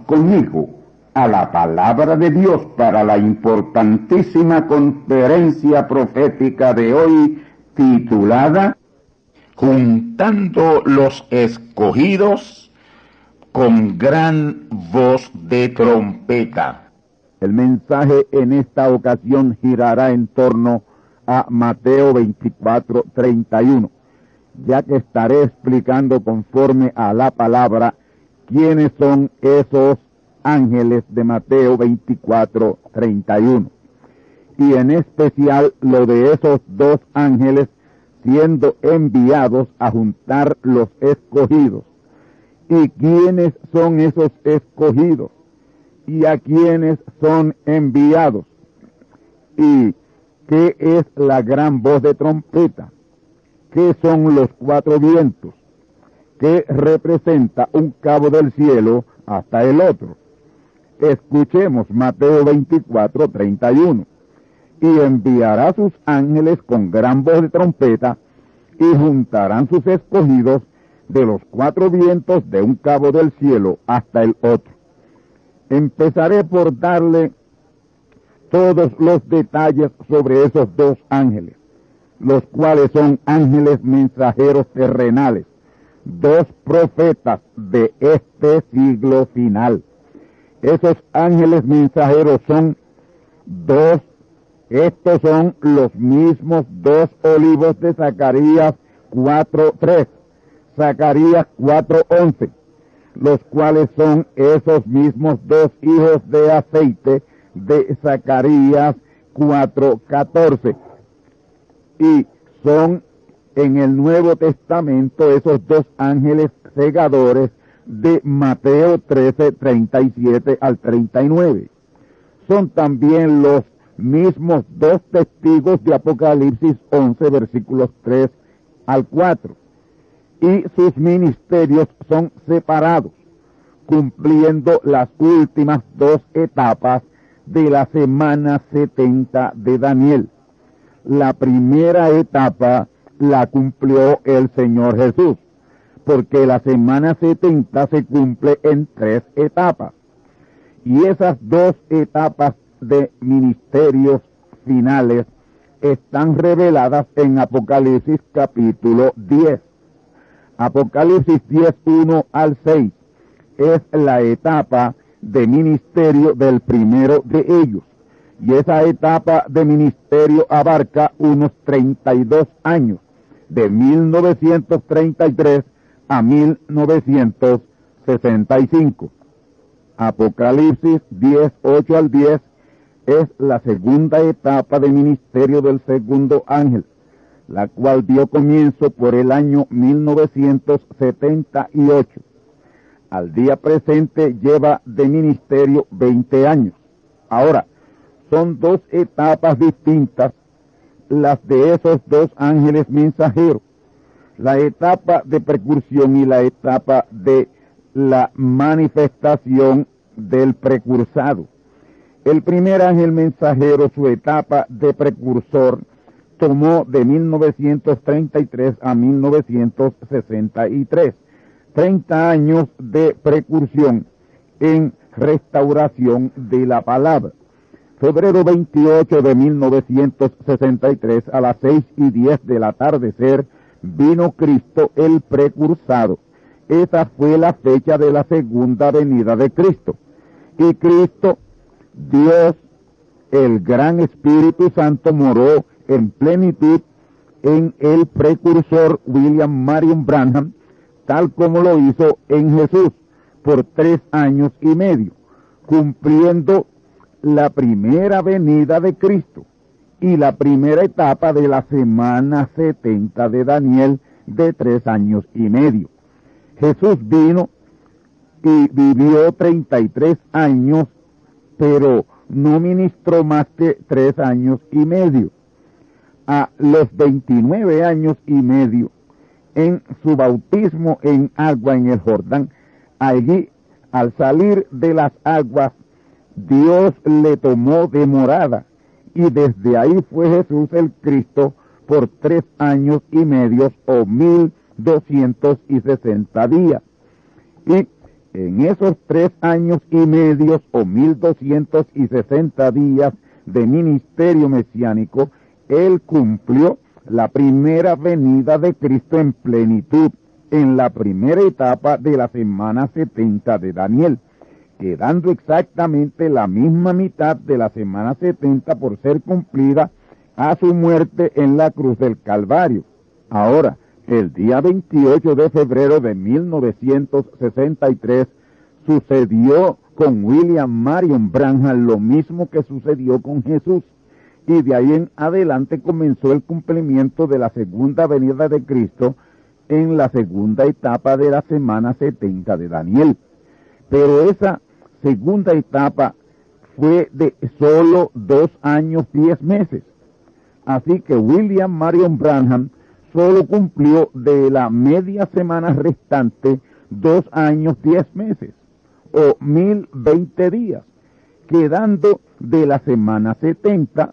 Conmigo a la palabra de Dios para la importantísima conferencia profética de hoy titulada Juntando los escogidos con gran voz de trompeta. El mensaje en esta ocasión girará en torno a Mateo 24, 31 ya que estaré explicando conforme a la palabra quiénes son esos ángeles de Mateo 24, 31. Y en especial lo de esos dos ángeles siendo enviados a juntar los escogidos. ¿Y quiénes son esos escogidos? ¿Y a quiénes son enviados? ¿Y qué es la gran voz de trompeta? ¿Qué son los cuatro vientos? ¿Qué representa un cabo del cielo hasta el otro? Escuchemos Mateo 24, 31. Y enviará sus ángeles con gran voz de trompeta y juntarán sus escogidos de los cuatro vientos de un cabo del cielo hasta el otro. Empezaré por darle todos los detalles sobre esos dos ángeles los cuales son ángeles mensajeros terrenales, dos profetas de este siglo final. Esos ángeles mensajeros son dos, estos son los mismos dos olivos de Zacarías 4.3, Zacarías 4.11, los cuales son esos mismos dos hijos de aceite de Zacarías 4.14 y son en el Nuevo Testamento esos dos ángeles segadores de Mateo 13, 37 al 39. Son también los mismos dos testigos de Apocalipsis 11, versículos 3 al 4. Y sus ministerios son separados, cumpliendo las últimas dos etapas de la semana 70 de Daniel la primera etapa la cumplió el Señor Jesús, porque la semana 70 se cumple en tres etapas. Y esas dos etapas de ministerios finales están reveladas en Apocalipsis capítulo 10. Apocalipsis 10, 1 al 6 es la etapa de ministerio del primero de ellos y esa etapa de ministerio abarca unos 32 años, de 1933 a 1965. Apocalipsis 10, 8 al 10 es la segunda etapa de ministerio del segundo ángel, la cual dio comienzo por el año 1978. Al día presente lleva de ministerio 20 años. Ahora, son dos etapas distintas las de esos dos ángeles mensajeros. La etapa de precursión y la etapa de la manifestación del precursado. El primer ángel mensajero, su etapa de precursor, tomó de 1933 a 1963. 30 años de precursión en restauración de la palabra. Febrero 28 de 1963 a las 6 y 10 del atardecer vino Cristo el precursado. Esa fue la fecha de la segunda venida de Cristo. Y Cristo, Dios, el gran Espíritu Santo, moró en plenitud en el precursor William Marion Branham, tal como lo hizo en Jesús por tres años y medio, cumpliendo la primera venida de Cristo y la primera etapa de la semana 70 de Daniel de tres años y medio. Jesús vino y vivió 33 años, pero no ministró más que tres años y medio. A los 29 años y medio, en su bautismo en agua en el Jordán, allí, al salir de las aguas, Dios le tomó de morada y desde ahí fue Jesús el Cristo por tres años y medio o mil doscientos y sesenta días. Y en esos tres años y medio o mil doscientos y sesenta días de ministerio mesiánico, él cumplió la primera venida de Cristo en plenitud en la primera etapa de la semana 70 de Daniel, quedando exactamente la misma mitad de la semana 70 por ser cumplida a su muerte en la cruz del Calvario. Ahora, el día 28 de febrero de 1963 sucedió con William Marion Branham lo mismo que sucedió con Jesús y de ahí en adelante comenzó el cumplimiento de la segunda venida de Cristo en la segunda etapa de la semana 70 de Daniel. Pero esa segunda etapa fue de solo dos años, diez meses. Así que William Marion Branham solo cumplió de la media semana restante dos años, diez meses o mil veinte días, quedando de la semana 70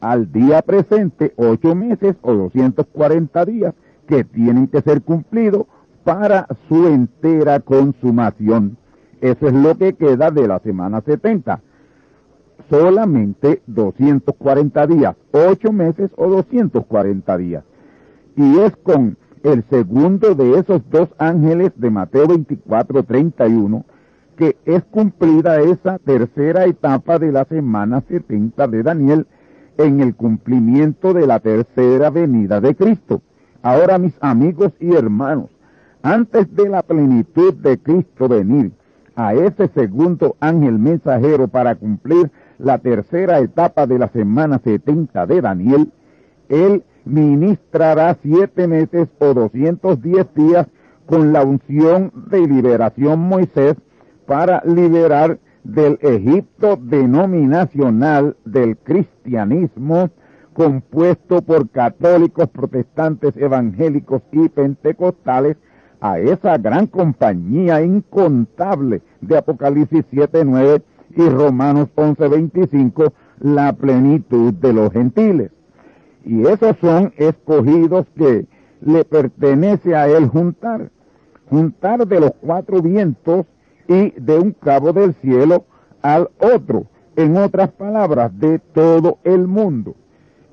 al día presente ocho meses o 240 días que tienen que ser cumplidos para su entera consumación. Eso es lo que queda de la semana 70. Solamente 240 días, ocho meses o 240 días. Y es con el segundo de esos dos ángeles de Mateo 24, 31, que es cumplida esa tercera etapa de la semana 70 de Daniel en el cumplimiento de la tercera venida de Cristo. Ahora, mis amigos y hermanos, antes de la plenitud de Cristo venir a ese segundo ángel mensajero para cumplir la tercera etapa de la semana 70 de Daniel, él ministrará siete meses o 210 días con la unción de liberación Moisés para liberar del Egipto denominacional del cristianismo compuesto por católicos, protestantes, evangélicos y pentecostales a esa gran compañía incontable de Apocalipsis 7.9 y Romanos 11.25, la plenitud de los gentiles. Y esos son escogidos que le pertenece a él juntar, juntar de los cuatro vientos y de un cabo del cielo al otro, en otras palabras, de todo el mundo.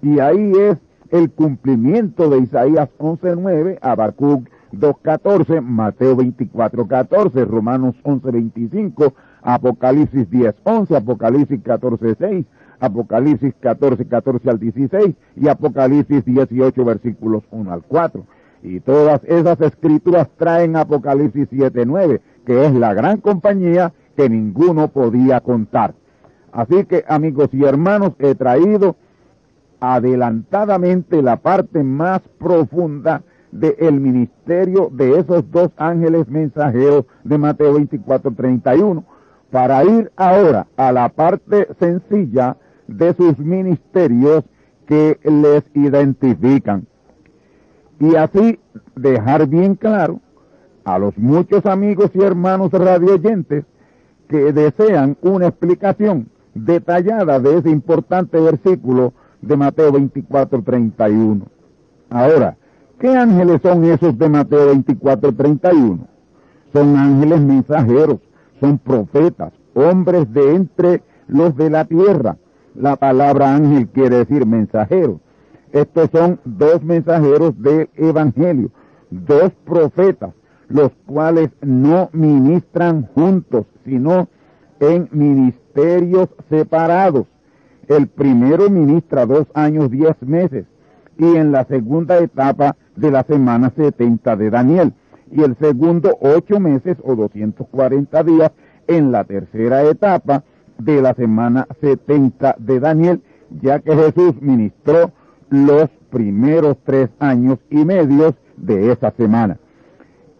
Y ahí es el cumplimiento de Isaías 11.9, Habacuc 2.14, Mateo 24.14, Romanos 11.25, Apocalipsis 10.11, Apocalipsis 14.6, Apocalipsis 14.14 al 16 y Apocalipsis 18 versículos 1 al 4. Y todas esas escrituras traen Apocalipsis 7.9, que es la gran compañía que ninguno podía contar. Así que amigos y hermanos, he traído adelantadamente la parte más profunda del ministerio de esos dos ángeles mensajeros de Mateo 24, 31, para ir ahora a la parte sencilla de sus ministerios que les identifican. Y así dejar bien claro a los muchos amigos y hermanos radioyentes que desean una explicación detallada de ese importante versículo de Mateo 24, 31. Ahora, ¿qué ángeles son esos de Mateo 24, 31? Son ángeles mensajeros, son profetas, hombres de entre los de la tierra. La palabra ángel quiere decir mensajero. Estos son dos mensajeros del Evangelio, dos profetas, los cuales no ministran juntos, sino en ministerios separados. El primero ministra dos años diez meses y en la segunda etapa de la semana 70 de Daniel y el segundo ocho meses o 240 días en la tercera etapa de la semana 70 de Daniel, ya que Jesús ministró los primeros tres años y medios de esa semana.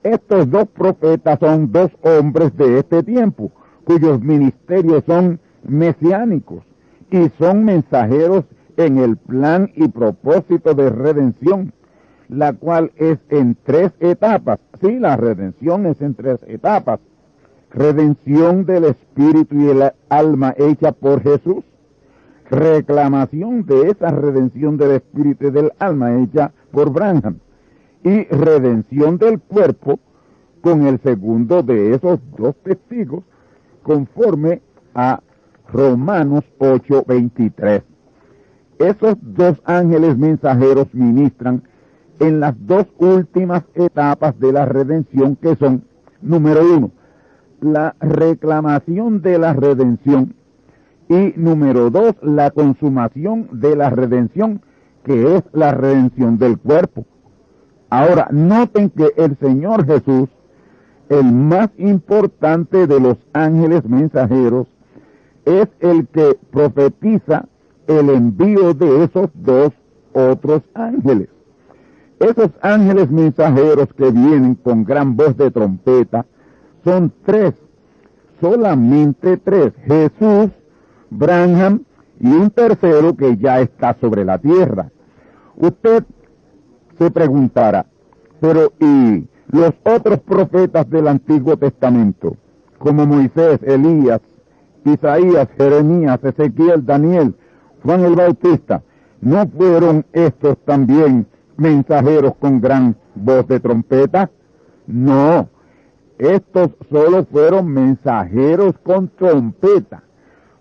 Estos dos profetas son dos hombres de este tiempo, cuyos ministerios son mesiánicos y son mensajeros en el plan y propósito de redención, la cual es en tres etapas. Sí, la redención es en tres etapas. Redención del espíritu y el alma hecha por Jesús. Reclamación de esa redención del espíritu y del alma hecha por Branham. Y redención del cuerpo con el segundo de esos dos testigos conforme a Romanos 8:23. Esos dos ángeles mensajeros ministran en las dos últimas etapas de la redención que son, número uno, la reclamación de la redención y número dos, la consumación de la redención, que es la redención del cuerpo. Ahora, noten que el Señor Jesús, el más importante de los ángeles mensajeros, es el que profetiza el envío de esos dos otros ángeles. Esos ángeles mensajeros que vienen con gran voz de trompeta son tres, solamente tres, Jesús, Branham y un tercero que ya está sobre la tierra. Usted se preguntará, pero ¿y los otros profetas del Antiguo Testamento, como Moisés, Elías, Isaías, Jeremías, Ezequiel, Daniel, Juan el Bautista, ¿no fueron estos también mensajeros con gran voz de trompeta? No, estos solo fueron mensajeros con trompeta.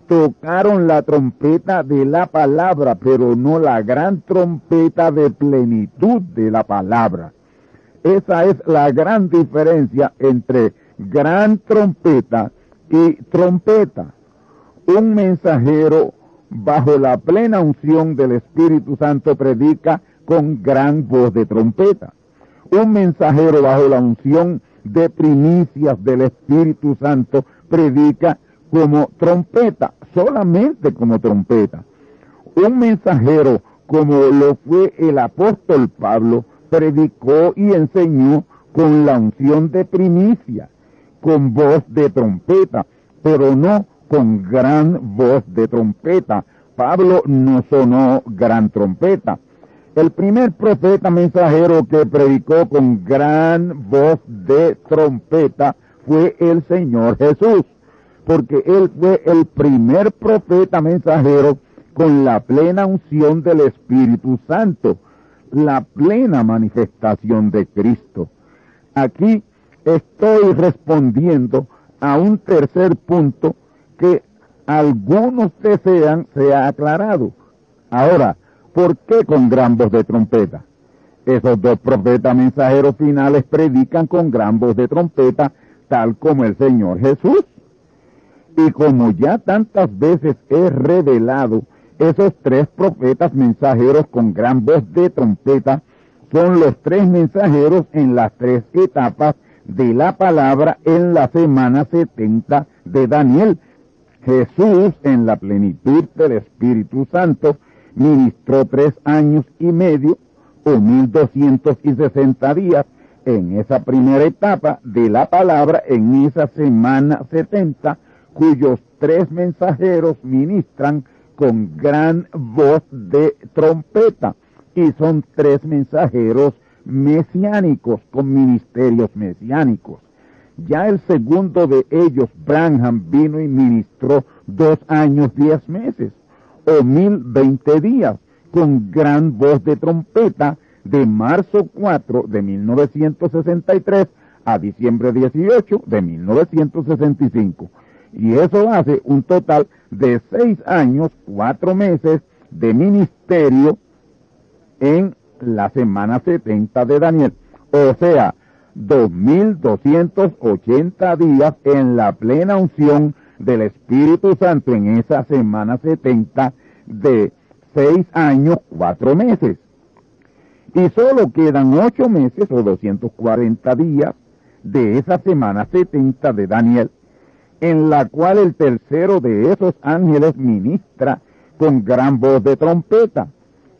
Tocaron la trompeta de la palabra, pero no la gran trompeta de plenitud de la palabra. Esa es la gran diferencia entre gran trompeta y trompeta. Un mensajero bajo la plena unción del Espíritu Santo predica con gran voz de trompeta. Un mensajero bajo la unción de primicias del Espíritu Santo predica como trompeta, solamente como trompeta. Un mensajero como lo fue el apóstol Pablo, predicó y enseñó con la unción de primicia, con voz de trompeta, pero no con gran voz de trompeta. Pablo no sonó gran trompeta. El primer profeta mensajero que predicó con gran voz de trompeta fue el Señor Jesús, porque él fue el primer profeta mensajero con la plena unción del Espíritu Santo, la plena manifestación de Cristo. Aquí estoy respondiendo a un tercer punto que algunos desean sea aclarado. Ahora, ¿por qué con gran voz de trompeta? Esos dos profetas mensajeros finales predican con gran voz de trompeta, tal como el Señor Jesús. Y como ya tantas veces he revelado, esos tres profetas mensajeros con gran voz de trompeta son los tres mensajeros en las tres etapas de la palabra en la semana 70 de Daniel. Jesús en la plenitud del Espíritu Santo ministró tres años y medio o mil doscientos y sesenta días en esa primera etapa de la palabra en esa semana setenta, cuyos tres mensajeros ministran con gran voz de trompeta y son tres mensajeros mesiánicos con ministerios mesiánicos. Ya el segundo de ellos, Branham, vino y ministró dos años, diez meses o mil veinte días con gran voz de trompeta de marzo 4 de 1963 a diciembre 18 de 1965. Y eso hace un total de seis años, cuatro meses de ministerio en la semana 70 de Daniel. O sea, 2.280 días en la plena unción del Espíritu Santo en esa semana 70 de seis años, cuatro meses. Y solo quedan ocho meses o 240 días de esa semana 70 de Daniel, en la cual el tercero de esos ángeles ministra con gran voz de trompeta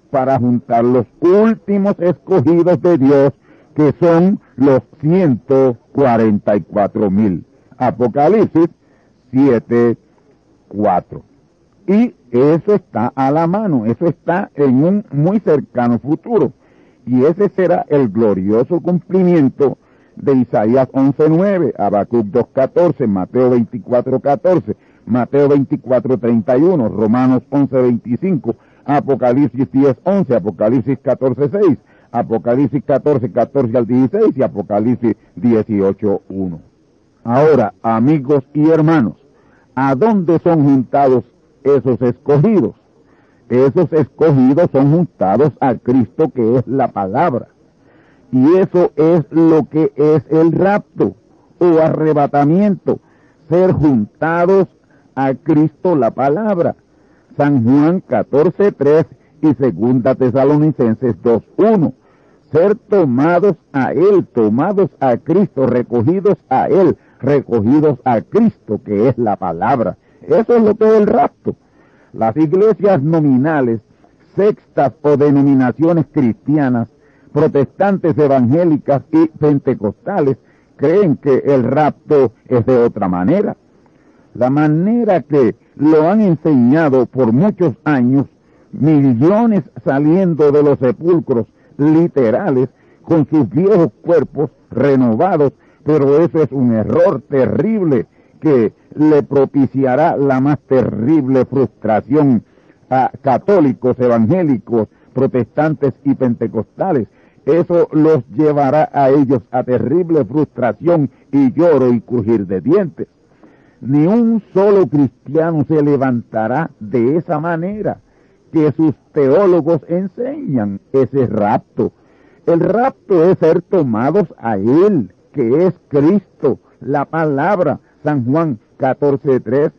para juntar los últimos escogidos de Dios, que son los 144 mil. Apocalipsis 7, 4. Y eso está a la mano, eso está en un muy cercano futuro. Y ese será el glorioso cumplimiento de Isaías 11.9, Habacuc 2.14, Mateo 24.14, Mateo 24.31, Romanos 11.25, Apocalipsis 10.11, Apocalipsis 14.6, Apocalipsis 14, 14 al 16 y Apocalipsis 18.1. Ahora, amigos y hermanos, ¿a dónde son juntados esos escogidos? Esos escogidos son juntados a Cristo que es la palabra. Y eso es lo que es el rapto o arrebatamiento, ser juntados a Cristo la palabra. San Juan 14.3 y segunda Tesalonicenses 2.1. Ser tomados a Él, tomados a Cristo, recogidos a Él, recogidos a Cristo, que es la palabra. Eso es lo que es el rapto. Las iglesias nominales, sextas o denominaciones cristianas, protestantes evangélicas y pentecostales creen que el rapto es de otra manera. La manera que lo han enseñado por muchos años, millones saliendo de los sepulcros literales con sus viejos cuerpos renovados, pero eso es un error terrible que le propiciará la más terrible frustración a católicos, evangélicos, protestantes y pentecostales. Eso los llevará a ellos a terrible frustración y lloro y crujir de dientes. Ni un solo cristiano se levantará de esa manera que sus teólogos enseñan ese rapto. El rapto es ser tomados a Él, que es Cristo, la palabra, San Juan 14.3,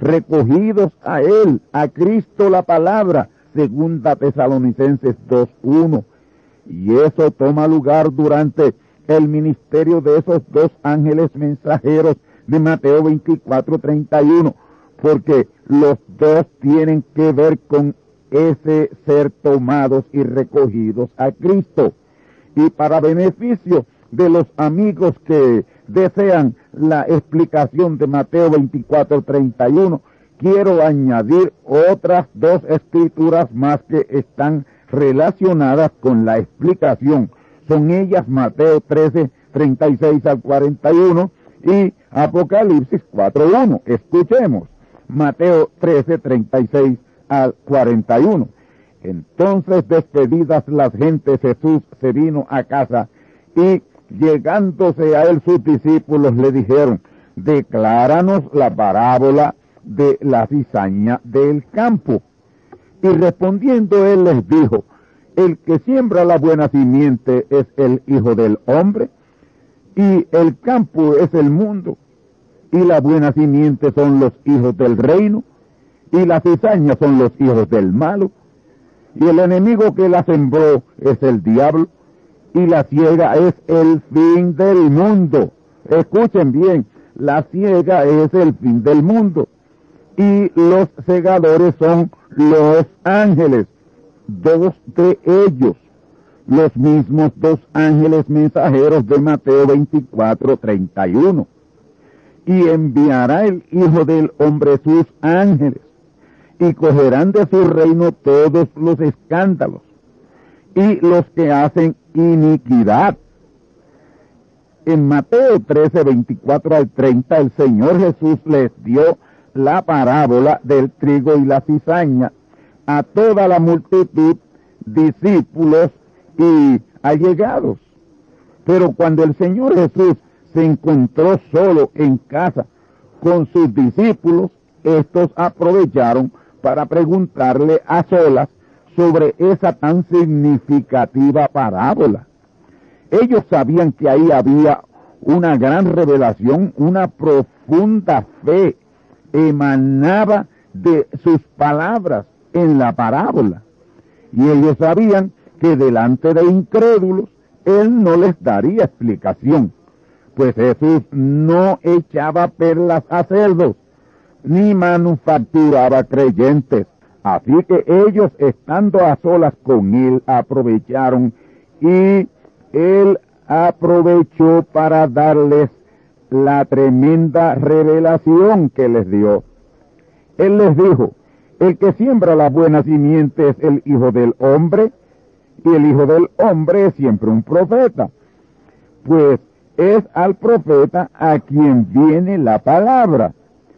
recogidos a Él, a Cristo la palabra, segunda Tesalonicenses 2.1. Y eso toma lugar durante el ministerio de esos dos ángeles mensajeros de Mateo 24.31, porque los dos tienen que ver con ese ser tomados y recogidos a Cristo. Y para beneficio de los amigos que desean la explicación de Mateo 24, 31, quiero añadir otras dos escrituras más que están relacionadas con la explicación. Son ellas Mateo 13, 36 al 41 y Apocalipsis 4, 1. Escuchemos. Mateo 13, 36 al 41. Entonces despedidas las gentes, Jesús se vino a casa y llegándose a él sus discípulos le dijeron, decláranos la parábola de la cizaña del campo. Y respondiendo él les dijo, el que siembra la buena simiente es el Hijo del Hombre, y el campo es el mundo, y la buena simiente son los hijos del reino, y la cizaña son los hijos del malo, y el enemigo que la sembró es el diablo, y la ciega es el fin del mundo. Escuchen bien, la ciega es el fin del mundo. Y los segadores son los ángeles. dos de ellos, los mismos dos ángeles mensajeros de Mateo 24, 31. Y enviará el Hijo del Hombre sus ángeles, y cogerán de su reino todos los escándalos, y los que hacen iniquidad. En Mateo 13, 24 al 30, el Señor Jesús les dio la parábola del trigo y la cizaña a toda la multitud, discípulos y allegados. Pero cuando el Señor Jesús se encontró solo en casa con sus discípulos, estos aprovecharon para preguntarle a solas sobre esa tan significativa parábola. Ellos sabían que ahí había una gran revelación, una profunda fe emanaba de sus palabras en la parábola. Y ellos sabían que delante de incrédulos él no les daría explicación, pues Jesús no echaba perlas a cerdos, ni manufacturaba creyentes. Así que ellos, estando a solas con él, aprovecharon y él aprovechó para darles la tremenda revelación que les dio. Él les dijo, el que siembra la buena simiente es el Hijo del Hombre, y el Hijo del Hombre es siempre un profeta. Pues es al profeta a quien viene la palabra,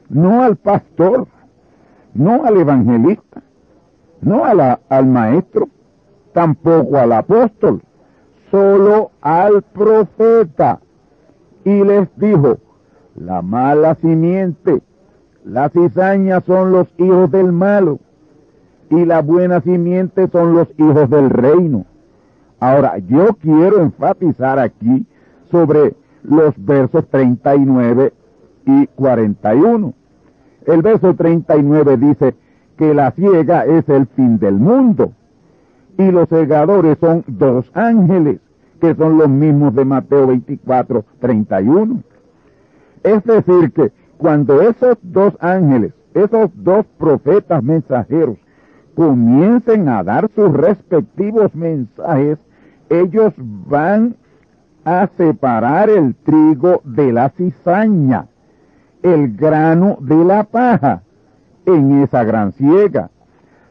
no al pastor, no al evangelista, no al maestro, tampoco al apóstol, solo al profeta y les dijo, la mala simiente, la cizaña son los hijos del malo y la buena simiente son los hijos del reino. Ahora, yo quiero enfatizar aquí sobre los versos 39 y 41. El verso 39 dice que la ciega es el fin del mundo y los segadores son dos ángeles que son los mismos de Mateo 24, 31. Es decir, que cuando esos dos ángeles, esos dos profetas mensajeros, comiencen a dar sus respectivos mensajes, ellos van a separar el trigo de la cizaña, el grano de la paja, en esa gran ciega.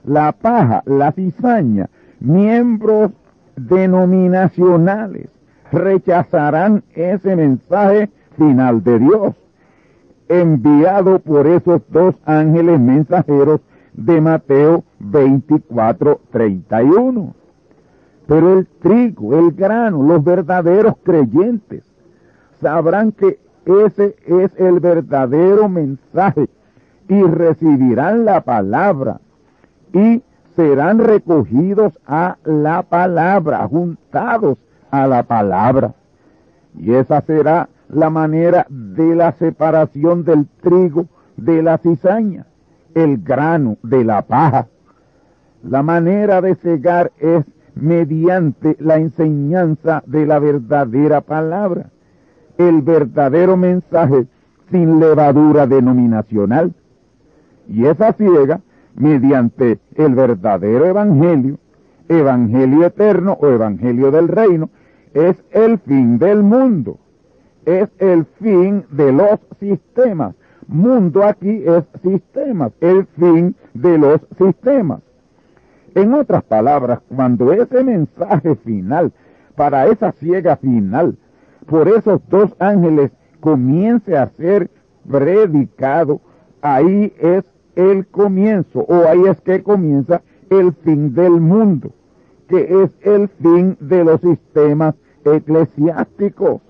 La paja, la cizaña, miembros denominacionales rechazarán ese mensaje final de Dios, enviado por esos dos ángeles mensajeros de Mateo 24, 31. Pero el trigo, el grano, los verdaderos creyentes sabrán que ese es el verdadero mensaje y recibirán la palabra y serán recogidos a la palabra, juntados a la palabra. Y esa será la manera de la separación del trigo de la cizaña, el grano de la paja. La manera de cegar es mediante la enseñanza de la verdadera palabra, el verdadero mensaje sin levadura denominacional. Y esa ciega mediante el verdadero evangelio, evangelio eterno o evangelio del reino, es el fin del mundo, es el fin de los sistemas. Mundo aquí es sistemas, el fin de los sistemas. En otras palabras, cuando ese mensaje final, para esa ciega final, por esos dos ángeles comience a ser predicado, ahí es el comienzo, o ahí es que comienza el fin del mundo, que es el fin de los sistemas eclesiásticos.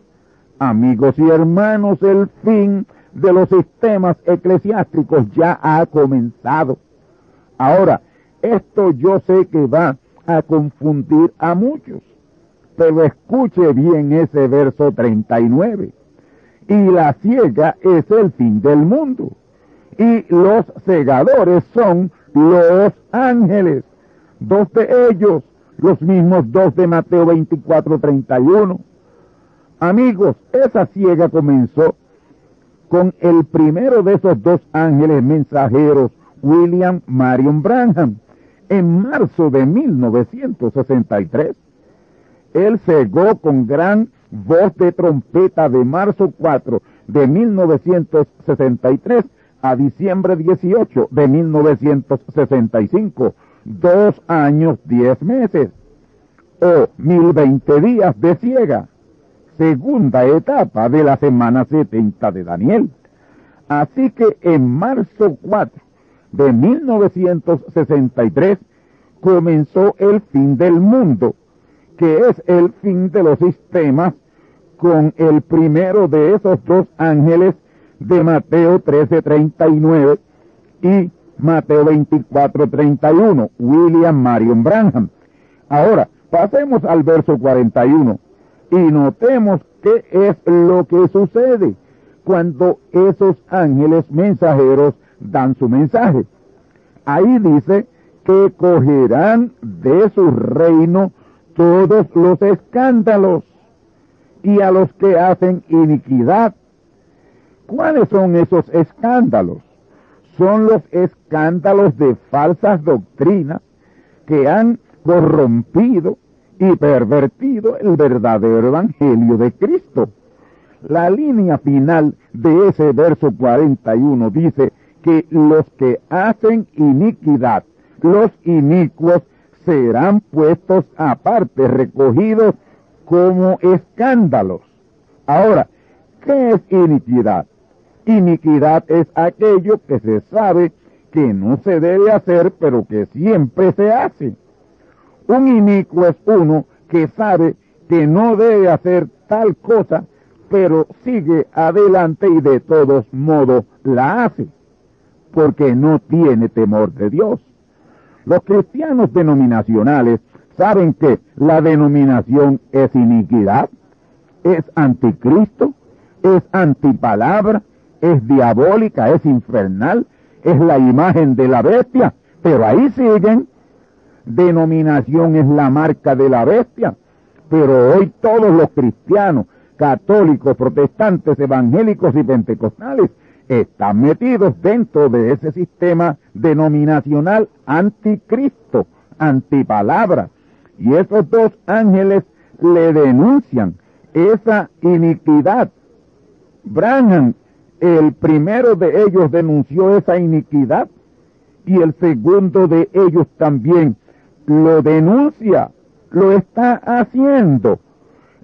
Amigos y hermanos, el fin de los sistemas eclesiásticos ya ha comenzado. Ahora, esto yo sé que va a confundir a muchos, pero escuche bien ese verso 39. Y la ciega es el fin del mundo y los segadores son los ángeles. Dos de ellos, los mismos dos de Mateo 24, 31. Amigos, esa ciega comenzó con el primero de esos dos ángeles mensajeros, William Marion Branham, en marzo de 1963, él cegó con gran voz de trompeta de marzo 4 de 1963 a diciembre 18 de 1965, dos años diez meses, o mil veinte días de ciega, segunda etapa de la semana 70 de Daniel. Así que en marzo 4 de 1963 comenzó el fin del mundo, que es el fin de los sistemas con el primero de esos dos ángeles de Mateo 13:39 y Mateo 24:31, William Marion Branham. Ahora, pasemos al verso 41 y notemos qué es lo que sucede cuando esos ángeles mensajeros dan su mensaje. Ahí dice que cogerán de su reino todos los escándalos y a los que hacen iniquidad. ¿Cuáles son esos escándalos? Son los escándalos de falsas doctrinas que han corrompido y pervertido el verdadero evangelio de Cristo. La línea final de ese verso 41 dice que los que hacen iniquidad, los inicuos, serán puestos aparte, recogidos como escándalos. Ahora, ¿qué es iniquidad? Iniquidad es aquello que se sabe que no se debe hacer, pero que siempre se hace. Un inicuo es uno que sabe que no debe hacer tal cosa, pero sigue adelante y de todos modos la hace, porque no tiene temor de Dios. Los cristianos denominacionales saben que la denominación es iniquidad, es anticristo, es antipalabra, es diabólica, es infernal, es la imagen de la bestia, pero ahí siguen denominación es la marca de la bestia. Pero hoy todos los cristianos, católicos, protestantes, evangélicos y pentecostales están metidos dentro de ese sistema denominacional anticristo, antipalabra. Y esos dos ángeles le denuncian esa iniquidad. Branham, el primero de ellos denunció esa iniquidad y el segundo de ellos también lo denuncia, lo está haciendo.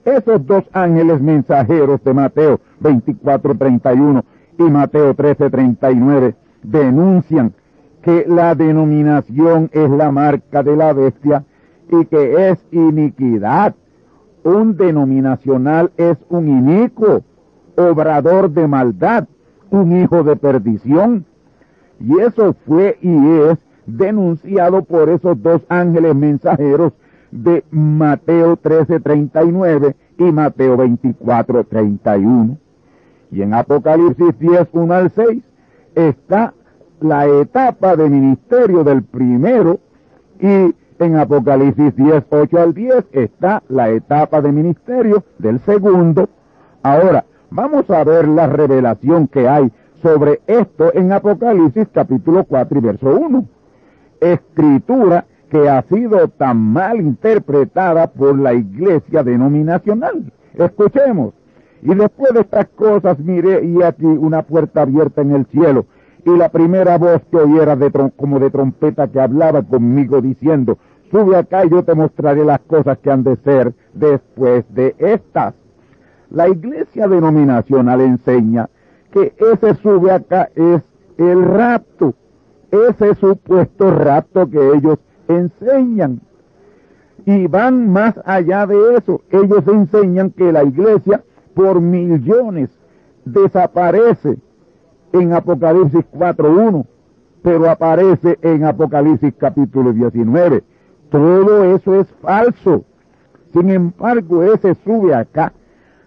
Esos dos ángeles mensajeros de Mateo 24:31 y Mateo 13:39 denuncian que la denominación es la marca de la bestia y que es iniquidad. Un denominacional es un inicuo, obrador de maldad, un hijo de perdición. Y eso fue y es denunciado por esos dos ángeles mensajeros de Mateo 13:39 y Mateo 24:31. Y en Apocalipsis 10, 1 al 6 está la etapa de ministerio del primero y en Apocalipsis 10, 8 al 10 está la etapa de ministerio del segundo. Ahora, vamos a ver la revelación que hay sobre esto en Apocalipsis capítulo 4 y verso 1 escritura que ha sido tan mal interpretada por la iglesia denominacional. Escuchemos. Y después de estas cosas miré y aquí una puerta abierta en el cielo y la primera voz que oyera de como de trompeta que hablaba conmigo diciendo, sube acá y yo te mostraré las cosas que han de ser después de estas. La iglesia denominacional enseña que ese sube acá es el rapto ese supuesto rapto que ellos enseñan. Y van más allá de eso. Ellos enseñan que la iglesia por millones desaparece en Apocalipsis 4.1, pero aparece en Apocalipsis capítulo 19. Todo eso es falso. Sin embargo, ese sube acá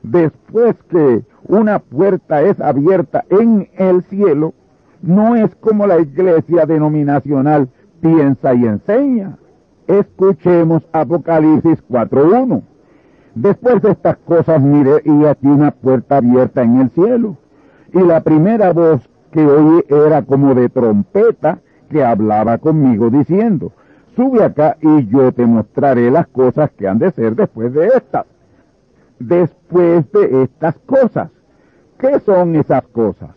después que una puerta es abierta en el cielo no es como la iglesia denominacional piensa y enseña. Escuchemos Apocalipsis 4.1. Después de estas cosas miré y aquí una puerta abierta en el cielo. Y la primera voz que oí era como de trompeta que hablaba conmigo diciendo, Sube acá y yo te mostraré las cosas que han de ser después de estas. Después de estas cosas. ¿Qué son esas cosas?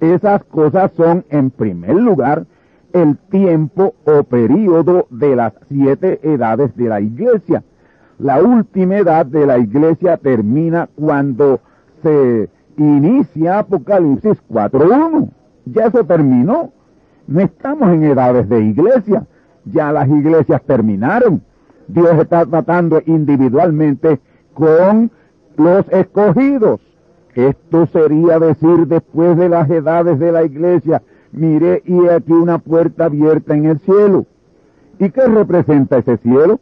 Esas cosas son, en primer lugar, el tiempo o periodo de las siete edades de la iglesia. La última edad de la iglesia termina cuando se inicia Apocalipsis 4.1. Ya eso terminó. No estamos en edades de iglesia. Ya las iglesias terminaron. Dios está tratando individualmente con los escogidos. Esto sería decir después de las edades de la iglesia, mire y aquí una puerta abierta en el cielo. ¿Y qué representa ese cielo?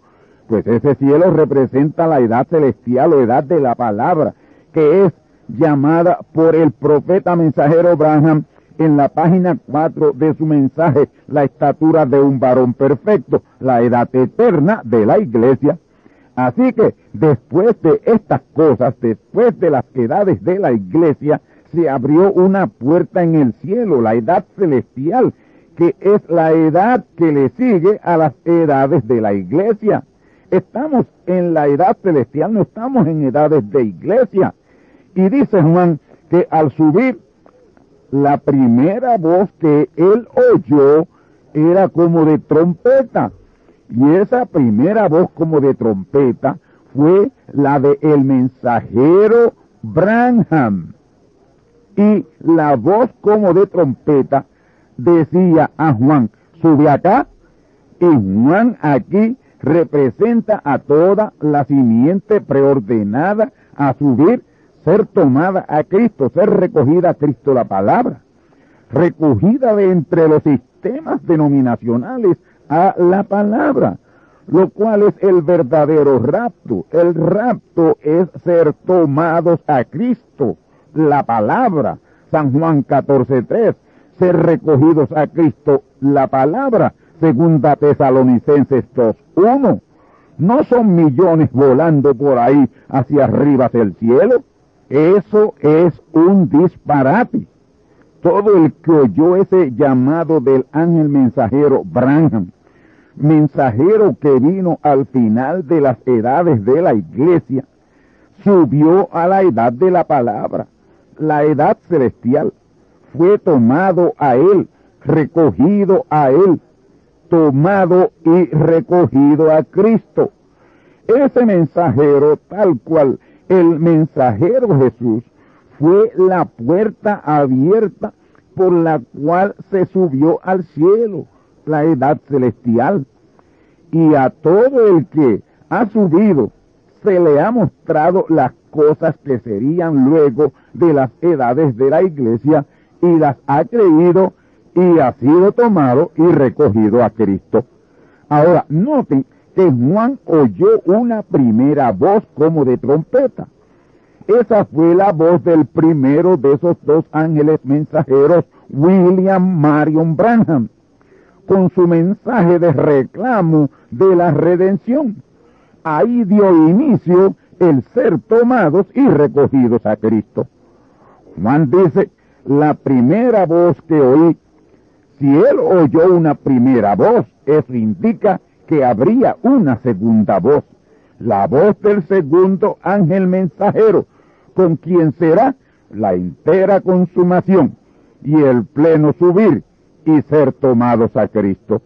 Pues ese cielo representa la edad celestial o edad de la palabra, que es llamada por el profeta mensajero Abraham en la página 4 de su mensaje, la estatura de un varón perfecto, la edad eterna de la iglesia. Así que después de estas cosas, después de las edades de la iglesia, se abrió una puerta en el cielo, la edad celestial, que es la edad que le sigue a las edades de la iglesia. Estamos en la edad celestial, no estamos en edades de iglesia. Y dice Juan que al subir la primera voz que él oyó era como de trompeta. Y esa primera voz como de trompeta fue la de el mensajero Branham. Y la voz como de trompeta decía a Juan, sube acá. Y Juan aquí representa a toda la simiente preordenada a subir ser tomada a Cristo, ser recogida a Cristo la palabra, recogida de entre los sistemas denominacionales a la palabra, lo cual es el verdadero rapto. El rapto es ser tomados a Cristo, la palabra. San Juan 14.3, ser recogidos a Cristo, la palabra. Segunda Tesalonicenses 2.1. No son millones volando por ahí hacia arriba hacia el cielo. Eso es un disparate. Todo el que oyó ese llamado del ángel mensajero Branham, mensajero que vino al final de las edades de la iglesia, subió a la edad de la palabra, la edad celestial, fue tomado a él, recogido a él, tomado y recogido a Cristo. Ese mensajero tal cual el mensajero Jesús fue la puerta abierta por la cual se subió al cielo, la edad celestial. Y a todo el que ha subido se le ha mostrado las cosas que serían luego de las edades de la iglesia y las ha creído y ha sido tomado y recogido a Cristo. Ahora, noten que Juan oyó una primera voz como de trompeta. Esa fue la voz del primero de esos dos ángeles mensajeros, William Marion Branham, con su mensaje de reclamo de la redención. Ahí dio inicio el ser tomados y recogidos a Cristo. Juan dice, la primera voz que oí, si él oyó una primera voz, eso indica que habría una segunda voz, la voz del segundo ángel mensajero, con quien será la entera consumación y el pleno subir y ser tomados a Cristo.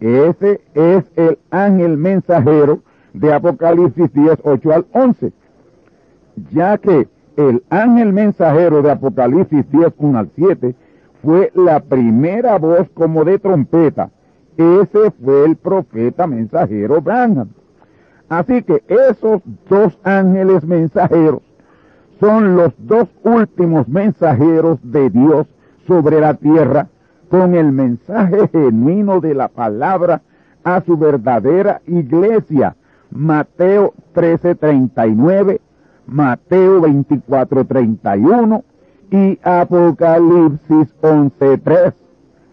Ese es el ángel mensajero de Apocalipsis 10, 8 al 11, ya que el ángel mensajero de Apocalipsis 10, 1 al 7 fue la primera voz como de trompeta ese fue el profeta mensajero Branham. Así que esos dos ángeles mensajeros son los dos últimos mensajeros de Dios sobre la tierra con el mensaje genuino de la palabra a su verdadera iglesia. Mateo 13:39, Mateo 24:31 y Apocalipsis 11:3.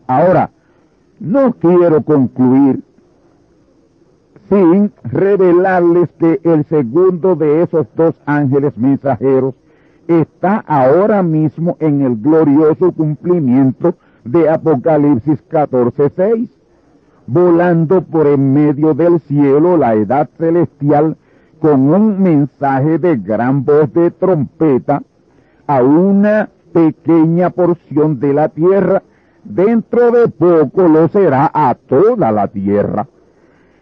Ahora, no quiero concluir sin revelarles que el segundo de esos dos ángeles mensajeros está ahora mismo en el glorioso cumplimiento de Apocalipsis 14:6. volando por en medio del cielo la edad celestial con un mensaje de gran voz de trompeta a una pequeña porción de la tierra, dentro de poco lo será a toda la tierra.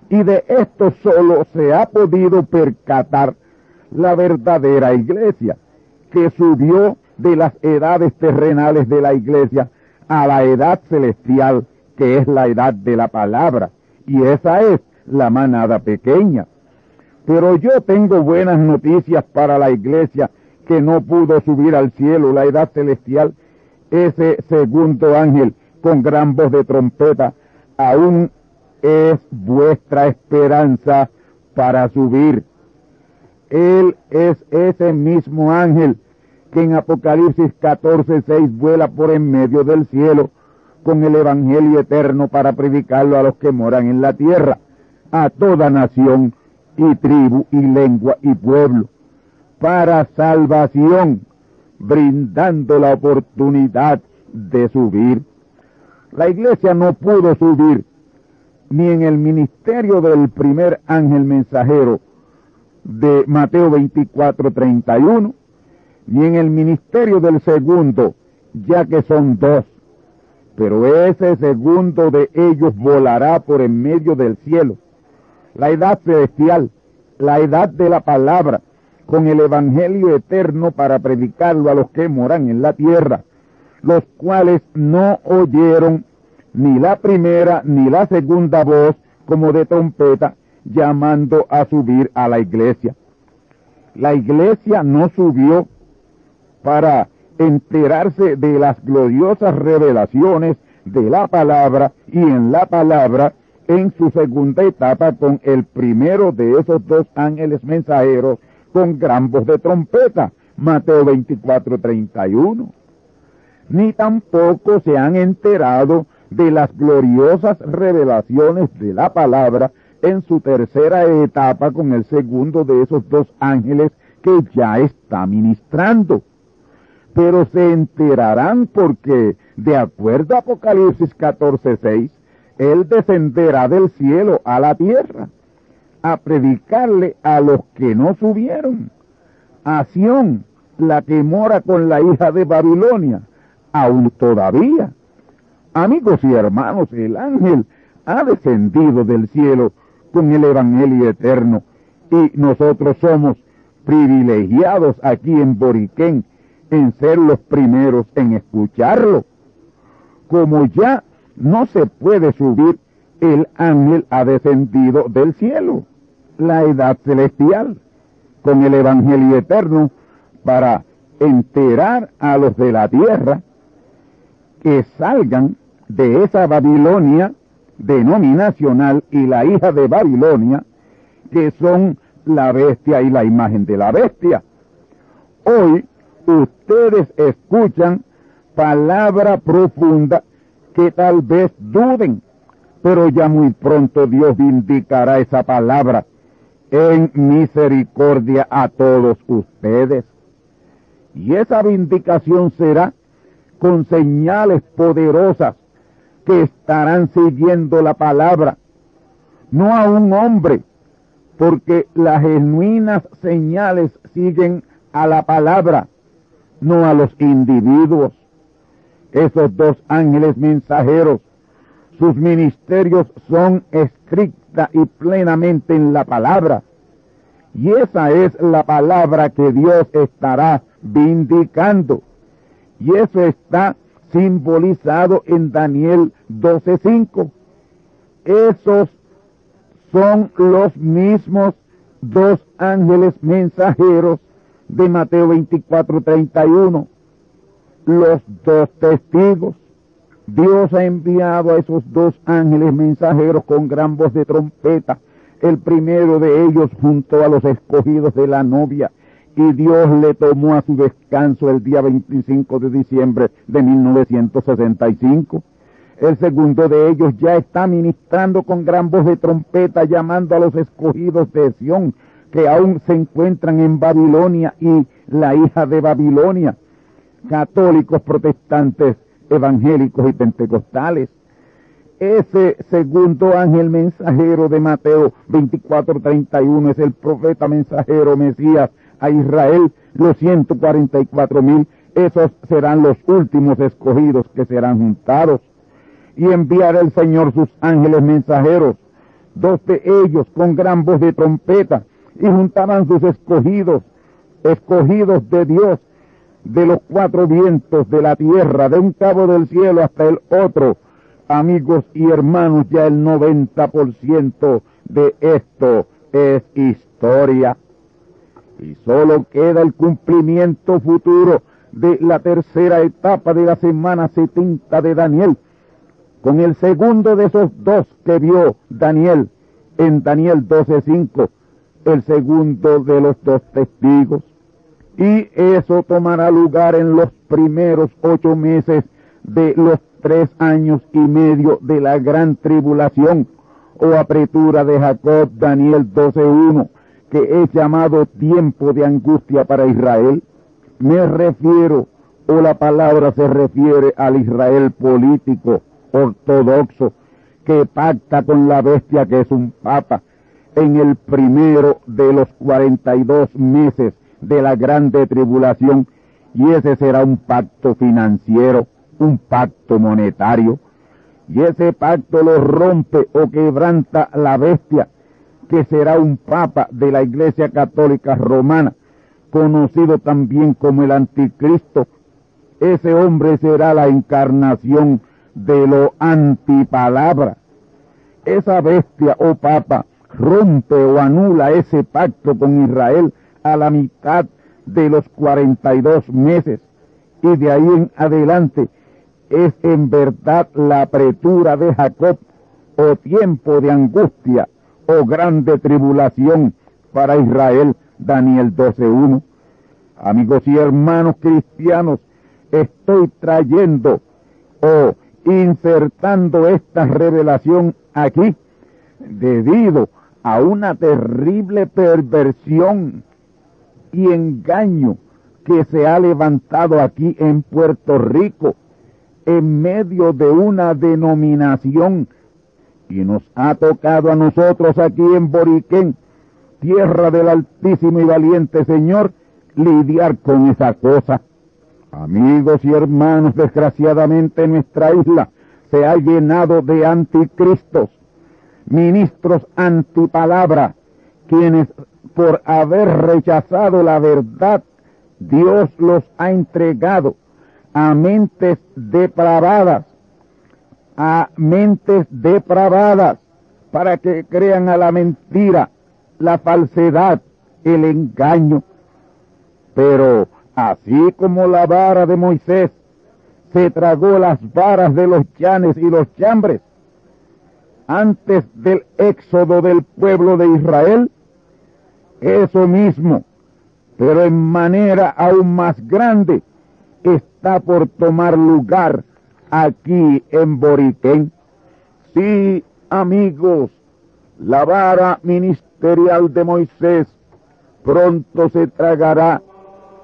Y de esto solo se ha podido percatar la verdadera iglesia, que subió de las edades terrenales de la iglesia a la edad celestial, que es la edad de la palabra, y esa es la manada pequeña. Pero yo tengo buenas noticias para la iglesia que no pudo subir al cielo, la edad celestial. Ese segundo ángel con gran voz de trompeta aún es vuestra esperanza para subir. Él es ese mismo ángel que en Apocalipsis 14, 6 vuela por en medio del cielo con el Evangelio eterno para predicarlo a los que moran en la tierra, a toda nación y tribu y lengua y pueblo, para salvación, brindando la oportunidad de subir. La iglesia no pudo subir ni en el ministerio del primer ángel mensajero de Mateo 24, 31, ni en el ministerio del segundo, ya que son dos. Pero ese segundo de ellos volará por en medio del cielo. La edad celestial, la edad de la palabra, con el Evangelio eterno para predicarlo a los que moran en la tierra, los cuales no oyeron ni la primera ni la segunda voz como de trompeta llamando a subir a la iglesia. La iglesia no subió para enterarse de las gloriosas revelaciones de la palabra y en la palabra en su segunda etapa con el primero de esos dos ángeles mensajeros con gran voz de trompeta, Mateo 24, 31. Ni tampoco se han enterado de las gloriosas revelaciones de la palabra en su tercera etapa con el segundo de esos dos ángeles que ya está ministrando. Pero se enterarán porque, de acuerdo a Apocalipsis 14:6, Él descenderá del cielo a la tierra a predicarle a los que no subieron. A Sión, la que mora con la hija de Babilonia, aún todavía. Amigos y hermanos, el ángel ha descendido del cielo con el Evangelio eterno y nosotros somos privilegiados aquí en Boriquén en ser los primeros en escucharlo. Como ya no se puede subir, el ángel ha descendido del cielo, la edad celestial, con el Evangelio eterno para enterar a los de la tierra que salgan de esa Babilonia denominacional y la hija de Babilonia, que son la bestia y la imagen de la bestia. Hoy ustedes escuchan palabra profunda que tal vez duden, pero ya muy pronto Dios vindicará esa palabra en misericordia a todos ustedes. Y esa vindicación será con señales poderosas que estarán siguiendo la palabra, no a un hombre, porque las genuinas señales siguen a la palabra, no a los individuos. Esos dos ángeles mensajeros, sus ministerios son estricta y plenamente en la palabra. Y esa es la palabra que Dios estará vindicando. Y eso está simbolizado en Daniel 12.5. Esos son los mismos dos ángeles mensajeros de Mateo 24.31. Los dos testigos. Dios ha enviado a esos dos ángeles mensajeros con gran voz de trompeta. El primero de ellos junto a los escogidos de la novia y Dios le tomó a su descanso el día 25 de diciembre de 1965. El segundo de ellos ya está ministrando con gran voz de trompeta llamando a los escogidos de Sión que aún se encuentran en Babilonia y la hija de Babilonia, católicos, protestantes, evangélicos y pentecostales. Ese segundo ángel mensajero de Mateo 24:31 es el profeta mensajero Mesías a Israel, los 144 mil. Esos serán los últimos escogidos que serán juntados. Y enviará el Señor sus ángeles mensajeros, dos de ellos con gran voz de trompeta, y juntarán sus escogidos, escogidos de Dios, de los cuatro vientos de la tierra, de un cabo del cielo hasta el otro. Amigos y hermanos, ya el 90% de esto es historia. Y solo queda el cumplimiento futuro de la tercera etapa de la semana 70 de Daniel, con el segundo de esos dos que vio Daniel en Daniel 12.5, el segundo de los dos testigos. Y eso tomará lugar en los primeros ocho meses de los tres años y medio de la gran tribulación o apretura de Jacob, Daniel 12.1, que es llamado tiempo de angustia para Israel. Me refiero, o la palabra se refiere al Israel político, ortodoxo, que pacta con la bestia que es un papa en el primero de los 42 meses de la grande tribulación y ese será un pacto financiero, un pacto monetario y ese pacto lo rompe o quebranta la bestia que será un papa de la Iglesia Católica Romana, conocido también como el Anticristo. Ese hombre será la encarnación de lo antipalabra. Esa bestia o papa rompe o anula ese pacto con Israel a la mitad de los 42 meses y de ahí en adelante es en verdad la apretura de Jacob o tiempo de angustia o grande tribulación para Israel, Daniel 12.1. Amigos y hermanos cristianos, estoy trayendo o insertando esta revelación aquí debido a una terrible perversión y engaño que se ha levantado aquí en Puerto Rico en medio de una denominación y nos ha tocado a nosotros aquí en Boriquén, tierra del altísimo y valiente Señor, lidiar con esa cosa. Amigos y hermanos, desgraciadamente nuestra isla se ha llenado de anticristos, ministros antipalabra, quienes por haber rechazado la verdad, Dios los ha entregado a mentes depravadas, a mentes depravadas, para que crean a la mentira, la falsedad, el engaño. Pero así como la vara de Moisés se tragó las varas de los llanes y los chambres, antes del éxodo del pueblo de Israel, eso mismo, pero en manera aún más grande, está por tomar lugar aquí en Boriquén. Sí, amigos, la vara ministerial de Moisés pronto se tragará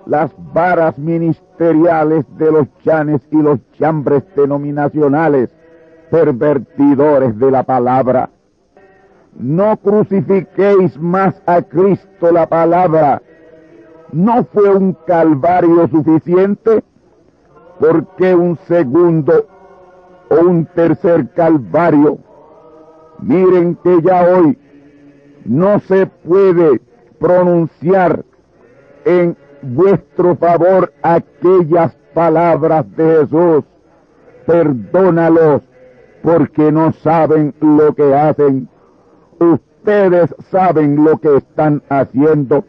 las varas ministeriales de los chanes y los chambres denominacionales, pervertidores de la palabra. No crucifiquéis más a Cristo la palabra. ¿No fue un calvario suficiente? ¿Por qué un segundo o un tercer calvario? Miren que ya hoy no se puede pronunciar en vuestro favor aquellas palabras de Jesús. Perdónalos porque no saben lo que hacen. Ustedes saben lo que están haciendo.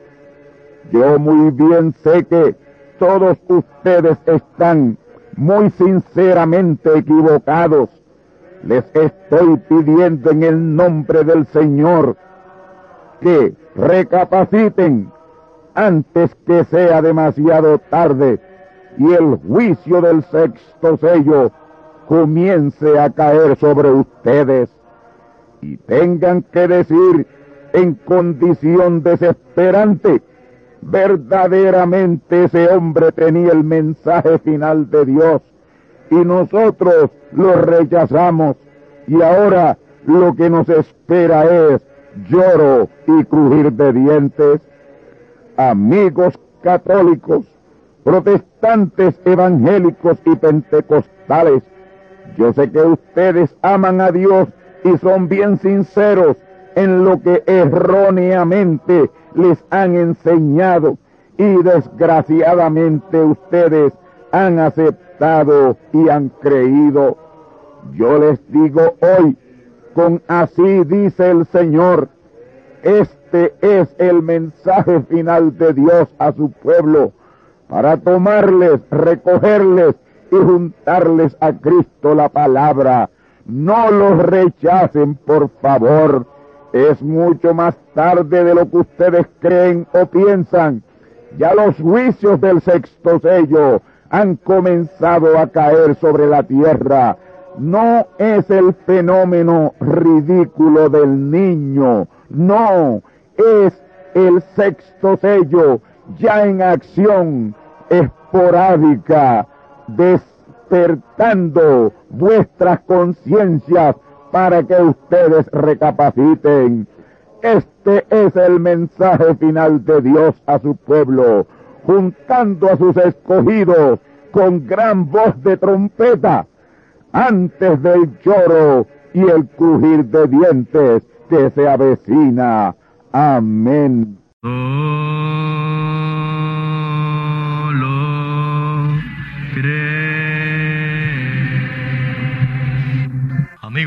Yo muy bien sé que todos ustedes están muy sinceramente equivocados. Les estoy pidiendo en el nombre del Señor que recapaciten antes que sea demasiado tarde y el juicio del sexto sello comience a caer sobre ustedes y tengan que decir en condición desesperante, verdaderamente ese hombre tenía el mensaje final de Dios y nosotros lo rechazamos y ahora lo que nos espera es lloro y crujir de dientes. Amigos católicos, protestantes evangélicos y pentecostales, yo sé que ustedes aman a Dios y son bien sinceros en lo que erróneamente les han enseñado y desgraciadamente ustedes han aceptado y han creído. Yo les digo hoy, con así dice el Señor, este es el mensaje final de Dios a su pueblo, para tomarles, recogerles y juntarles a Cristo la palabra. No los rechacen, por favor. Es mucho más tarde de lo que ustedes creen o piensan. Ya los juicios del sexto sello han comenzado a caer sobre la tierra. No es el fenómeno ridículo del niño, no, es el sexto sello ya en acción esporádica, despertando vuestras conciencias para que ustedes recapaciten. Este es el mensaje final de Dios a su pueblo, juntando a sus escogidos con gran voz de trompeta, antes del lloro y el crujir de dientes que se avecina. Amén.